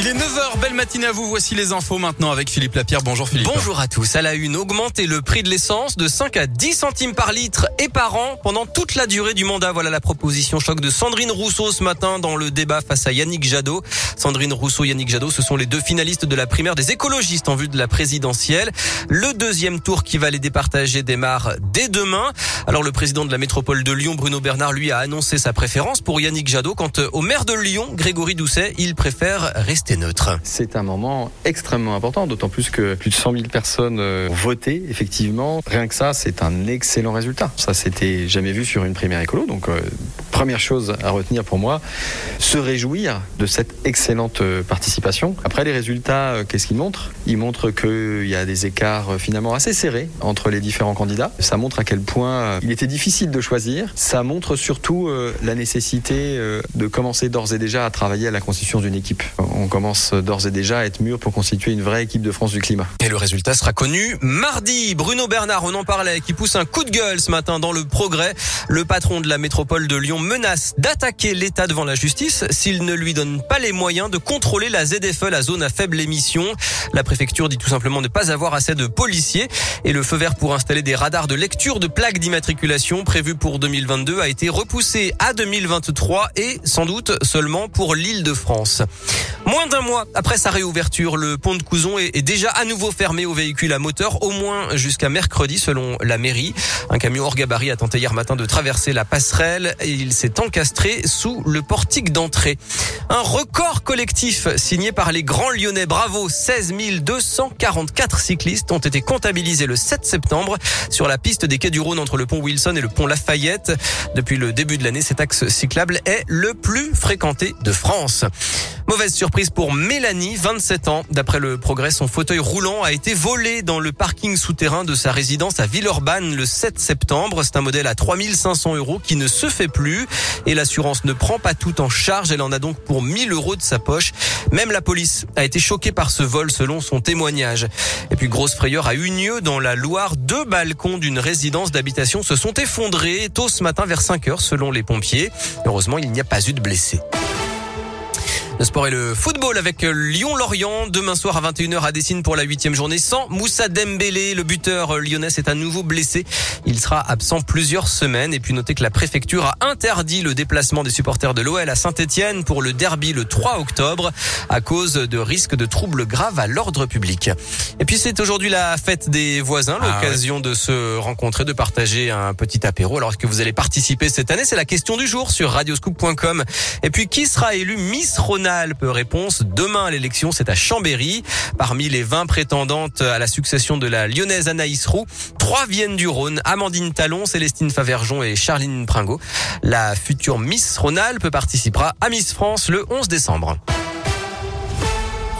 Il est 9h, belle matinée à vous. Voici les infos maintenant avec Philippe Lapierre. Bonjour Philippe. Bonjour à tous. À la une, augmenter le prix de l'essence de 5 à 10 centimes par litre et par an pendant toute la durée du mandat. Voilà la proposition choc de Sandrine Rousseau ce matin dans le débat face à Yannick Jadot. Sandrine Rousseau, Yannick Jadot, ce sont les deux finalistes de la primaire des écologistes en vue de la présidentielle. Le deuxième tour qui va les départager démarre dès demain. Alors le président de la métropole de Lyon, Bruno Bernard, lui a annoncé sa préférence pour Yannick Jadot. Quant au maire de Lyon, Grégory Doucet, il préfère rester C'est un moment extrêmement important, d'autant plus que plus de 100 000 personnes ont voté, effectivement. Rien que ça, c'est un excellent résultat. Ça, c'était jamais vu sur une primaire écolo. Donc, euh, première chose à retenir pour moi, se réjouir de cette excellente euh, participation. Après, les résultats, euh, qu'est-ce qu'ils montrent? Ils montrent qu'il y a des écarts finalement assez serrés entre les différents candidats. Ça montre à quel point il était difficile de choisir. Ça montre surtout la nécessité de commencer d'ores et déjà à travailler à la constitution d'une équipe. On commence d'ores et déjà à être mûr pour constituer une vraie équipe de France du climat. Et le résultat sera connu mardi. Bruno Bernard, on en parlait, qui pousse un coup de gueule ce matin dans le progrès. Le patron de la métropole de Lyon menace d'attaquer l'État devant la justice s'il ne lui donne pas les moyens de contrôler la ZFE, la zone à faible émission. La préfecture dit tout simplement ne pas avoir assez de policiers et le feu vert pour installer des radars de lecture de plaques d'immatriculation prévu pour 2022 a été repoussé à 2023 et sans doute seulement pour l'île de France. Moins d'un mois après sa réouverture, le pont de Couzon est déjà à nouveau fermé aux véhicules à moteur, au moins jusqu'à mercredi selon la mairie. Un camion hors gabarit a tenté hier matin de traverser la passerelle et il s'est encastré sous le portique d'entrée. Un record collectif signé par les Grands Lyonnais. Bravo, 16 244 cyclistes ont été comptabilisés le 7 septembre sur la piste des quais du Rhône entre le pont Wilson et le pont Lafayette. Depuis le début de l'année, cet axe cyclable est le plus fréquenté de France. Mauvaise surprise pour Mélanie, 27 ans. D'après le progrès, son fauteuil roulant a été volé dans le parking souterrain de sa résidence à Villeurbanne le 7 septembre. C'est un modèle à 3500 euros qui ne se fait plus et l'assurance ne prend pas tout en charge. Elle en a donc pour 1000 euros de sa poche. Même la police a été choquée par ce vol selon son témoignage. Et puis grosse frayeur à Unieux dans la Loire. Deux balcons d'une résidence d'habitation se sont effondrés tôt ce matin vers 5 heures selon les pompiers. Heureusement, il n'y a pas eu de blessés. Le sport et le football avec Lyon-Lorient. Demain soir à 21h à Dessine pour la huitième journée sans Moussa Dembélé. Le buteur lyonnais est à nouveau blessé. Il sera absent plusieurs semaines. Et puis notez que la préfecture a interdit le déplacement des supporters de l'OL à Saint-Etienne pour le derby le 3 octobre à cause de risques de troubles graves à l'ordre public. Et puis c'est aujourd'hui la fête des voisins, ah l'occasion de se rencontrer, de partager un petit apéro. Alors que vous allez participer cette année? C'est la question du jour sur radioscoop.com. Et puis qui sera élu Miss Rhône Alpes. Réponse demain l'élection, c'est à Chambéry. Parmi les 20 prétendantes à la succession de la lyonnaise Anaïs Roux, trois viennent du Rhône. Amandine Talon, Célestine Faverjon et Charline Pringot. La future Miss Rhône-Alpes participera à Miss France le 11 décembre.